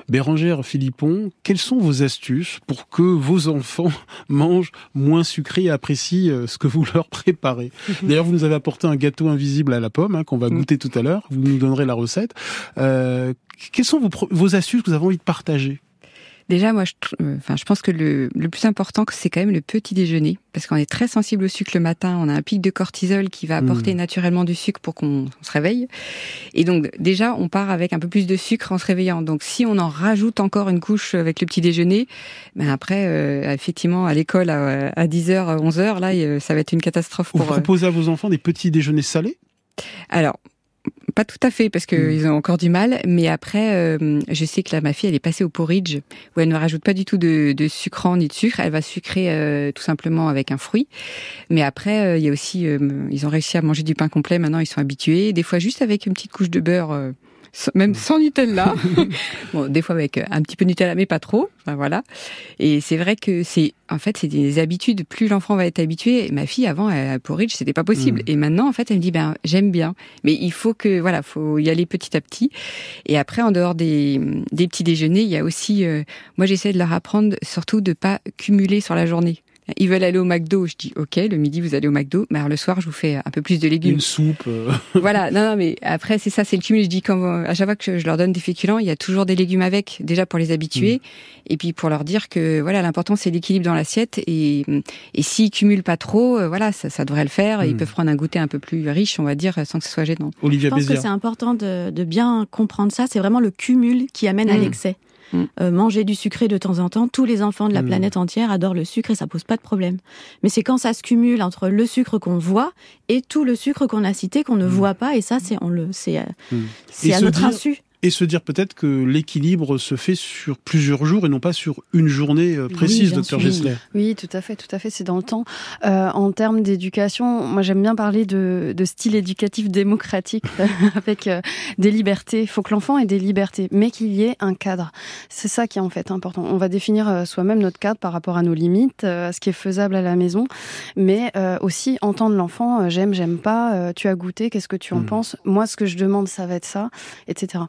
Bérangère Philippon, quelles sont vos astuces pour que vos enfants mangent moins sucré et apprécient euh, ce que vous leur préparez? D'ailleurs, vous nous avez apporté un gâteau invisible à la pomme hein, qu'on va mmh. goûter tout à l'heure. Vous nous donnerez la recette. Euh, quelles sont vos, vos astuces que vous avez envie de partager? Déjà, moi, je, euh, enfin, je pense que le, le plus important, c'est quand même le petit déjeuner, parce qu'on est très sensible au sucre le matin. On a un pic de cortisol qui va apporter mmh. naturellement du sucre pour qu'on se réveille. Et donc, déjà, on part avec un peu plus de sucre en se réveillant. Donc, si on en rajoute encore une couche avec le petit déjeuner, ben après, euh, effectivement, à l'école à, à 10h, 11h, là, ça va être une catastrophe. Pour, Vous proposez à vos enfants des petits déjeuners salés? Alors, pas tout à fait parce qu'ils hmm. ont encore du mal, mais après, euh, je sais que là, ma fille, elle est passée au porridge où elle ne rajoute pas du tout de, de sucrant ni de sucre. Elle va sucrer euh, tout simplement avec un fruit. Mais après, euh, il y a aussi, ils ont réussi à manger du pain complet. Maintenant, ils sont habitués. Des fois, juste avec une petite couche de beurre même sans Nutella. bon, des fois avec un petit peu de Nutella, mais pas trop. Enfin, voilà. Et c'est vrai que c'est, en fait, c'est des habitudes. Plus l'enfant va être habitué. Ma fille, avant, à porridge, c'était pas possible. Mm. Et maintenant, en fait, elle me dit, ben, j'aime bien. Mais il faut que, voilà, faut y aller petit à petit. Et après, en dehors des, des petits déjeuners, il y a aussi, euh, moi, j'essaie de leur apprendre surtout de pas cumuler sur la journée. Ils veulent aller au McDo, je dis ok, le midi vous allez au McDo, mais alors le soir je vous fais un peu plus de légumes. Une soupe. euh. voilà, non, non, mais après c'est ça, c'est le cumul. Je dis quand à chaque fois que je leur donne des féculents, il y a toujours des légumes avec, déjà pour les habituer, Mm. et puis pour leur dire que voilà, l'important c'est l'équilibre dans l'assiette, et et s'ils cumulent pas trop, euh, voilà, ça, ça devrait le faire. Ils Mm. peuvent prendre un goûter un peu plus riche, on va dire, sans que ce soit gênant. Je Olivia pense que c'est important de, de bien comprendre ça. C'est vraiment le cumul qui amène à Mm. l'excès. Mm. Euh, manger du sucré de temps en temps, tous les enfants de la Mm. planète entière adorent le sucre et ça pose pas de problème. Mais c'est quand ça se cumule entre le sucre qu'on voit et tout le sucre qu'on a cité qu'on ne voit pas et ça c'est on le c'est euh, Mm. c'est à notre dire- insu. Et se dire peut-être que l'équilibre se fait sur plusieurs jours et non pas sur une journée euh, précise, docteur. Gessler. Oui, tout à fait, tout à fait, c'est dans le temps. Euh, en termes d'éducation, moi j'aime bien parler de, de style éducatif démocratique avec euh, des libertés. Il faut que l'enfant ait des libertés, mais qu'il y ait un cadre. C'est ça qui est en fait important. On va définir euh, soi-même notre cadre par rapport à nos limites, à ce qui est faisable à la maison, mais euh, aussi entendre l'enfant. j'aime, j'aime pas. tu as goûté, qu'est-ce que tu en Mhm. penses? Moi, ce que je demande, ça va être ça, etc.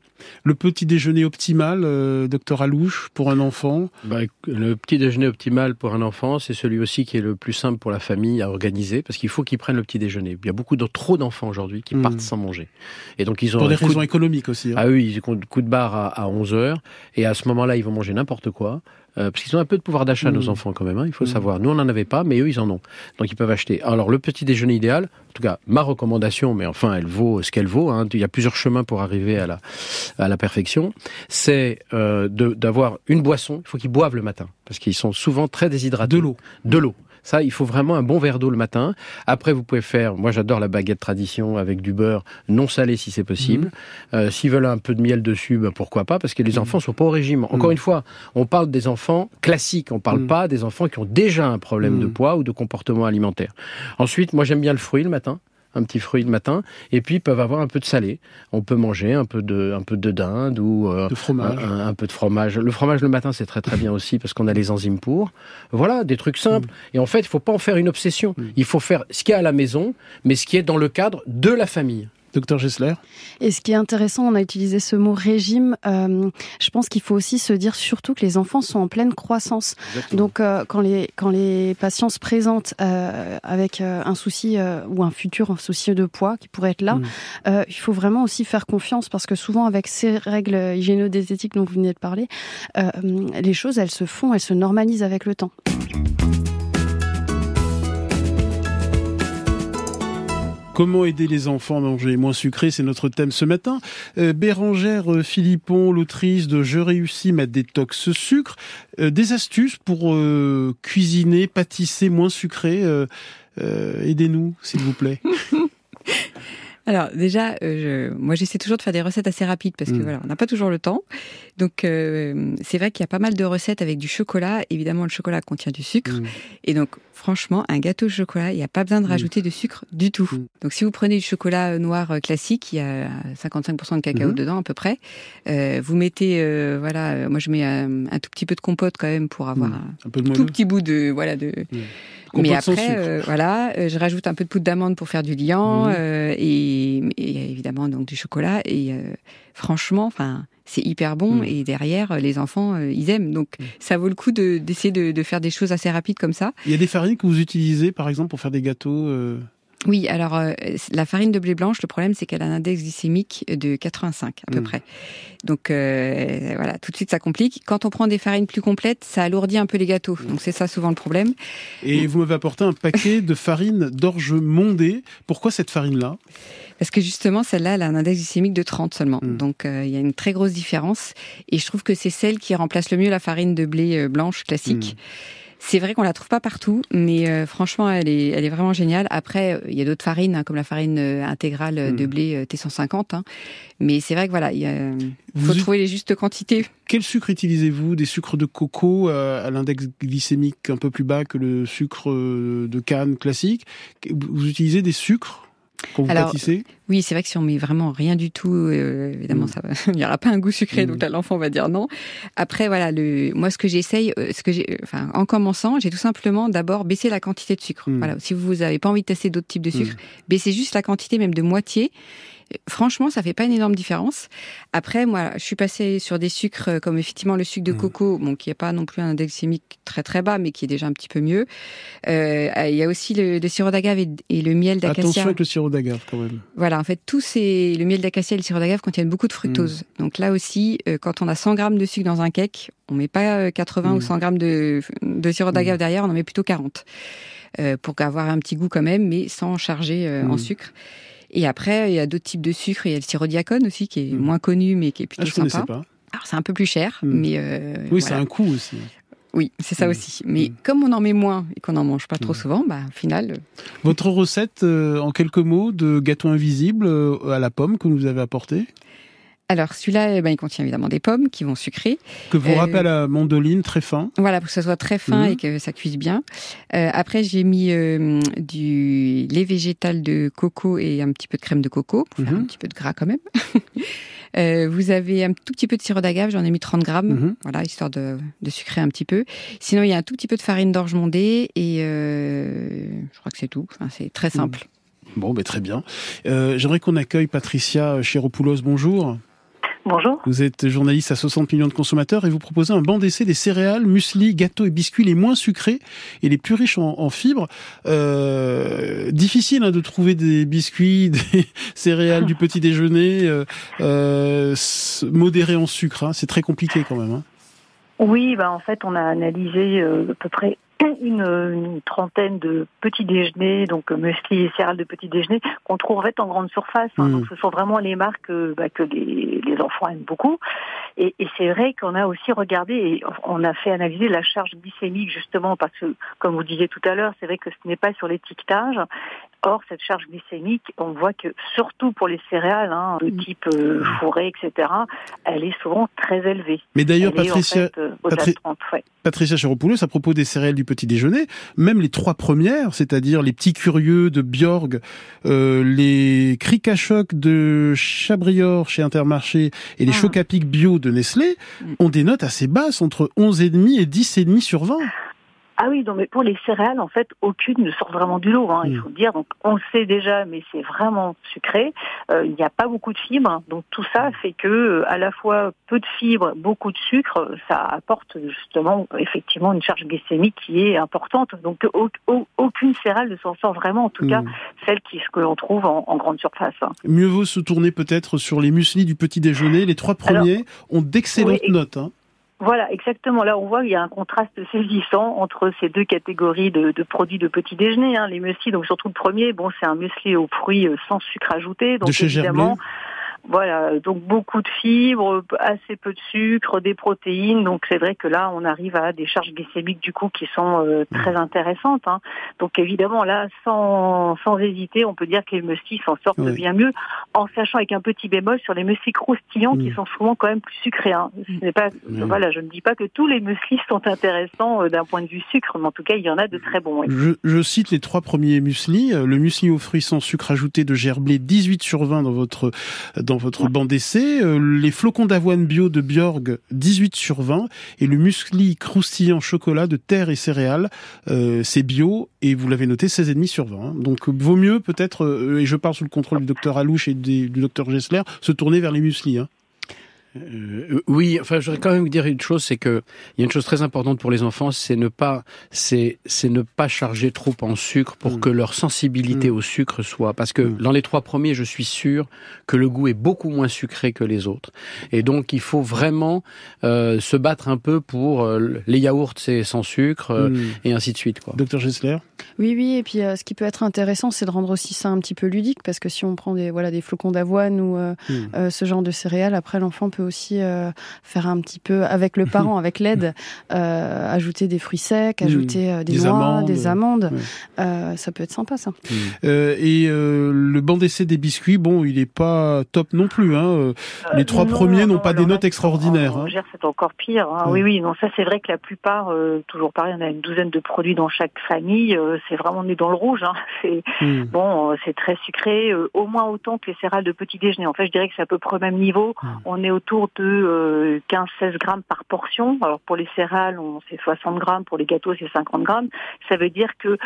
Le petit déjeuner optimal, euh, docteur Alouche, pour un enfant. Bah, le petit déjeuner optimal pour un enfant, c'est celui aussi qui est le plus simple pour la famille à organiser, parce qu'il faut qu'ils prennent le petit déjeuner. Il y a beaucoup de trop d'enfants aujourd'hui qui Mm. partent sans manger. Et donc ils ont Pour des raisons de- économiques aussi. hein. Ah oui, ils ont coup de barre à, à 11 heures, et à ce moment-là, ils vont manger n'importe quoi. Euh, parce qu'ils ont un peu de pouvoir d'achat, nos enfants, quand même, hein, il faut Mm. savoir. Nous, on n'en avait pas, mais eux, ils en ont. Donc, ils peuvent acheter. Alors, le petit déjeuner idéal, en tout cas, ma recommandation, mais enfin, elle vaut ce qu'elle vaut. hein, il y a plusieurs chemins pour arriver à la, à la perfection. C'est euh, d'avoir une boisson. Il faut qu'ils boivent le matin, parce qu'ils sont souvent très déshydratés. De l'eau. De l'eau. Ça, il faut vraiment un bon verre d'eau le matin. Après, vous pouvez faire, moi j'adore la baguette tradition avec du beurre non salé si c'est possible. Euh, S'ils veulent un peu de miel dessus, ben pourquoi pas, parce que les enfants sont pas au régime. Encore Mhm. une fois, on parle des enfants classiques, on parle Mhm. pas des enfants qui ont déjà un problème de Mhm. poids ou de comportement alimentaire. Ensuite, moi j'aime bien le fruit le matin un petit fruit le matin, et puis ils peuvent avoir un peu de salé. On peut manger un peu de, un peu de dinde ou euh, De fromage. un, un peu de fromage. Le fromage le matin, c'est très très bien aussi parce qu'on a les enzymes pour. Voilà, des trucs simples. Et en fait, il faut pas en faire une obsession. Mm. Il faut faire ce qu'il y a à la maison, mais ce qui est dans le cadre de la famille. Docteur Gessler. Et ce qui est intéressant, on a utilisé ce mot régime. euh, je pense qu'il faut aussi se dire surtout que les enfants sont en pleine croissance. Donc, euh, quand les quand les patients se présentent euh, avec un souci ou un futur un souci de poids qui pourrait être là, Mm. il faut vraiment aussi faire confiance parce que souvent avec ces règles hygiéno-diététiques dont vous venez de parler, les choses elles se font, elles se normalisent avec le temps. Comment aider les enfants à manger moins sucré C'est notre thème ce matin. Euh, Bérangère euh, Philippon, l'autrice de Je réussis ma détox sucre. Euh, des astuces pour cuisiner, pâtisser moins sucré. Aidez-nous, s'il vous plaît. Alors déjà, euh, je- moi j'essaie toujours de faire des recettes assez rapides parce que Mm. voilà, on n'a pas toujours le temps. Donc euh, c'est vrai qu'il y a pas mal de recettes avec du chocolat. Évidemment, le chocolat contient du sucre. Mm. Et donc franchement, un gâteau au chocolat, il n'y a pas besoin de Mm. rajouter de sucre du tout. Donc si vous prenez du chocolat euh, noir euh, classique, il y a 55% de cacao Mhm. dedans à peu près. Euh, vous mettez, euh, voilà, euh, moi je mets un, un tout petit peu de compote quand même pour avoir un Un peu de tout petit bout de voilà de mais après, euh, voilà, euh, je rajoute un peu de poudre d'amande pour faire du liant Mhm. euh, et, et évidemment donc du chocolat. Et euh, franchement, enfin, c'est hyper bon. Mhm. Et derrière, les enfants, ils aiment. Donc, Mhm. ça vaut le coup de- d'essayer de, de faire des choses assez rapides comme ça. Il y a des farines que vous utilisez, par exemple, pour faire des gâteaux. Oui, alors euh, la farine de blé blanche, le problème c'est qu'elle a un index glycémique de 85 à peu Mhm. près. Donc euh, voilà, tout de suite ça complique. Quand on prend des farines plus complètes, ça alourdit un peu les gâteaux. Donc c'est ça souvent le problème. Et vous m'avez apporté un paquet de farine d'orge mondée. Pourquoi cette farine-là? Parce que justement, celle-là, elle a un index glycémique de 30 seulement. Mm. Donc, euh, il y a une très grosse différence. Et je trouve que c'est celle qui remplace le mieux la farine de blé euh, blanche classique. C'est vrai qu'on la trouve pas partout, mais euh, franchement, elle est, elle est vraiment géniale. Après, euh, il y a d'autres farines, hein, comme la farine euh, intégrale euh, de Mm. blé euh, T150. hein. Mais c'est vrai que voilà, il faut ut- trouver les justes quantités. Quel sucre utilisez-vous? Des sucres de coco euh, à l'index glycémique un peu plus bas que le sucre de canne classique? Vous utilisez des sucres? Quand vous Alors, pâtissez Oui, c'est vrai que si on met vraiment rien du tout, euh, évidemment, Mm. ça va, il n'y aura pas un goût sucré, Mm. donc là l'enfant va dire non. Après, voilà, le, moi ce que j'essaye, euh, ce que j'ai, enfin, en commençant, j'ai tout simplement d'abord baissé la quantité de sucre. Mm. Voilà, si vous n'avez pas envie de tester d'autres types de sucre, Mm. baissez juste la quantité, même de moitié. Franchement, ça fait pas une énorme différence. Après, moi, je suis passée sur des sucres euh, comme effectivement le sucre de Mmh. coco, bon, qui est pas non plus un index glycémique très très bas, mais qui est déjà un petit peu mieux. Euh, il y a aussi le, le sirop d'agave et, et le miel Attention d'acacia. avec le sirop d'agave quand même. Voilà, en fait, tous ces, le miel d'acacia et le sirop d'agave contiennent beaucoup de fructose. Donc là aussi, euh, quand on a 100 grammes de sucre dans un cake, on met pas euh, 80 Mm. ou 100 grammes de, de sirop d'agave derrière, on en met plutôt 40. Euh, pour avoir un petit goût quand même, mais sans charger euh, en Mm. sucre. Et après, il y a d'autres types de sucre. Il y a le sirop diacone aussi, qui est Mm. moins connu, mais qui est plutôt Ah, je connaissais sympa. pas. Alors, c'est un peu plus cher, Mm. mais... euh, Oui, voilà. c'est un coût aussi. Oui, c'est ça Mm. aussi. Mais Mm. comme on en met moins et qu'on en mange pas trop souvent, bah, au final, euh, Votre recette, euh, en quelques mots, de gâteau invisible euh, à la pomme que vous avez apporté, alors celui-là, eh ben, il contient évidemment des pommes qui vont sucrer. que vous Euh, rappelez à la mandoline, très fin. Voilà, pour que ça soit très fin Mhm. et que ça cuise bien. Euh, après, j'ai mis euh, du lait végétal de coco et un petit peu de crème de coco pour faire Mhm. un petit peu de gras quand même. Euh, vous avez un tout petit peu de sirop d'agave, j'en ai mis 30 grammes, Mhm. voilà, histoire de, de sucrer un petit peu. Sinon, il y a un tout petit peu de farine d'orge mondée et euh, je crois que c'est tout. Enfin, c'est très simple. Bon, ben, très bien. Euh, J'aimerais qu'on accueille Patricia Chéropoulos. Bonjour. Bonjour. Vous êtes journaliste à 60 millions de consommateurs et vous proposez un banc d'essai des céréales, muesli, gâteaux et biscuits les moins sucrés et les plus riches en, en fibres. Euh, difficile hein, de trouver des biscuits, des céréales du petit déjeuner euh, euh, modérés en sucre. hein. C'est très compliqué quand même. hein. Oui, bah en fait, on a analysé euh, à peu près une, une trentaine de petits déjeuners, donc euh, muesli et céréales de petit déjeuner, qu'on trouve en grande surface. hein. Mm. Donc, ce sont vraiment les marques euh, bah, que les, les enfants aiment beaucoup. Et, et c'est vrai qu'on a aussi regardé et on a fait analyser la charge glycémique justement parce que, comme vous disiez tout à l'heure, c'est vrai que ce n'est pas sur l'étiquetage. Or, cette charge glycémique, on voit que surtout pour les céréales hein, de type euh, fourré, etc., elle est souvent très élevée. Mais d'ailleurs, en Patricia, fait, euh, au-delà Patri- de 30, ouais. Patricia Chéropoulos, à propos des céréales du petit déjeuner, même les trois premières, c'est-à-dire les petits curieux de Bjorg, euh, les cric à choc de Chabrior chez Intermarché et les Ah. chocs à pic bio de Nestlé, Mm. ont des notes assez basses, entre 11,5 et 10,5 sur 20. Ah oui, non, mais pour les céréales, en fait, aucune ne sort vraiment du lot, hein, il Mm. faut le dire. Donc, on le sait déjà, mais c'est vraiment sucré. Euh, il n'y a pas beaucoup de fibres, hein. donc tout ça fait que, euh, à la fois peu de fibres, beaucoup de sucre, ça apporte justement, effectivement, une charge glycémique qui est importante. Donc, au- au- aucune céréale ne s'en sort vraiment, en tout cas, Mm. celle qui, que l'on trouve en, en grande surface. hein. Mieux vaut se tourner peut-être sur les mueslis du petit déjeuner. Les trois Alors, premiers ont d'excellentes oui, notes. Voilà, exactement. Là, on voit qu'il y a un contraste saisissant entre ces deux catégories de, de produits de petit déjeuner. Hein. Les muesli, donc surtout le premier, bon, c'est un muesli aux fruits euh, sans sucre ajouté, donc évidemment. Gerblé. Voilà, donc beaucoup de fibres, assez peu de sucre, des protéines. Donc c'est vrai que là, on arrive à des charges glycémiques du coup qui sont euh, très intéressantes. hein. Donc évidemment là, sans, sans hésiter, on peut dire que les muesli s'en sortent bien mieux, en sachant avec un petit bémol sur les muesli croustillants qui Mm. sont souvent quand même plus sucrés. hein. Ce n'est pas, Mm. voilà, je ne dis pas que tous les muesli sont intéressants euh, d'un point de vue sucre, mais en tout cas, il y en a de très bons. oui. Je, je cite les trois premiers muesli. Euh, Le muesli aux fruits sans sucre ajouté de Gerblé, 18 sur 20 dans votre dans votre banc d'essai. Euh, Les flocons d'avoine bio de Bjorg, 18 sur 20. Et le muesli croustillant chocolat de terre et céréales, euh, c'est bio et vous l'avez noté 16,5 sur 20. hein. Donc euh, vaut mieux peut-être, euh, et je parle sous le contrôle du docteur Alouche et du docteur Gessler, se tourner vers les muesli. Hein. Euh, oui, enfin, je voudrais quand même dire une chose, c'est que il y a une chose très importante pour les enfants, c'est ne pas, c'est, c'est ne pas charger trop en sucre pour Mm. que leur sensibilité Mm. au sucre soit, parce que Mm. dans les trois premiers, je suis sûr que le goût est beaucoup moins sucré que les autres, et donc il faut vraiment euh, se battre un peu pour euh, les yaourts, c'est sans sucre, euh, et ainsi de suite, quoi. Docteur Gessler? Oui, oui, et puis euh, ce qui peut être intéressant, c'est de rendre aussi ça un petit peu ludique, parce que si on prend des, voilà, des flocons d'avoine ou euh, euh, ce genre de céréales, après l'enfant peut aussi euh, faire un petit peu, avec le parent, avec l'aide, euh, ajouter des fruits secs, Mm. ajouter euh, des, Des noix, amandes. des amandes. Ouais. Euh, ça peut être sympa, ça. Euh, et euh, le banc d'essai des biscuits, bon, il est pas top non plus. Hein. Euh, Les trois non, premiers n'ont non, pas des notes extraordinaires. En hein. C'est encore pire. hein. Ouais. Oui, oui. Non, ça c'est vrai que la plupart, euh, toujours pareil, on a une douzaine de produits dans chaque famille. euh, c'est vraiment né dans le rouge. Hein. C'est Mm. bon, euh, c'est très sucré, euh, au moins autant que les céréales de petit déjeuner. En fait, je dirais que c'est à peu près au même niveau. On est autour autour de 15-16 grammes par portion. Alors pour les céréales, on c'est 60 grammes, pour les gâteaux, c'est 50 grammes. Ça veut dire que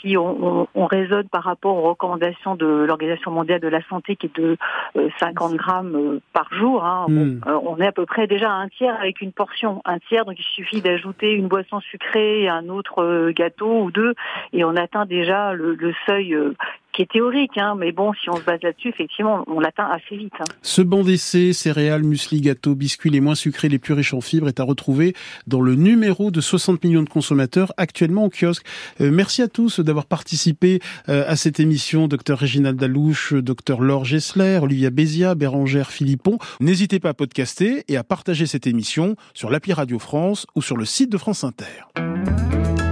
si on, on, raisonne par rapport aux recommandations de l'Organisation mondiale de la santé, qui est de 50 grammes par jour, hein, hmm. on est à peu près déjà à un tiers avec une portion, un tiers. Donc il suffit d'ajouter une boisson sucrée et un autre gâteau ou deux, et on atteint déjà le, le seuil qui est théorique, hein, mais bon, si on se base là-dessus, effectivement, on l'atteint assez vite. Hein. Ce banc d'essai, céréales, muesli, gâteaux, biscuits les moins sucrés, les plus riches en fibres, est à retrouver dans le numéro de 60 millions de consommateurs actuellement au kiosque. Euh, merci à tous d'avoir participé euh, à cette émission. Docteur Réginald Dalouche, docteur Laure Gessler, Olivia Bézia, Bérangère Philippon. N'hésitez pas à podcaster et à partager cette émission sur l'appli Radio France ou sur le site de France Inter.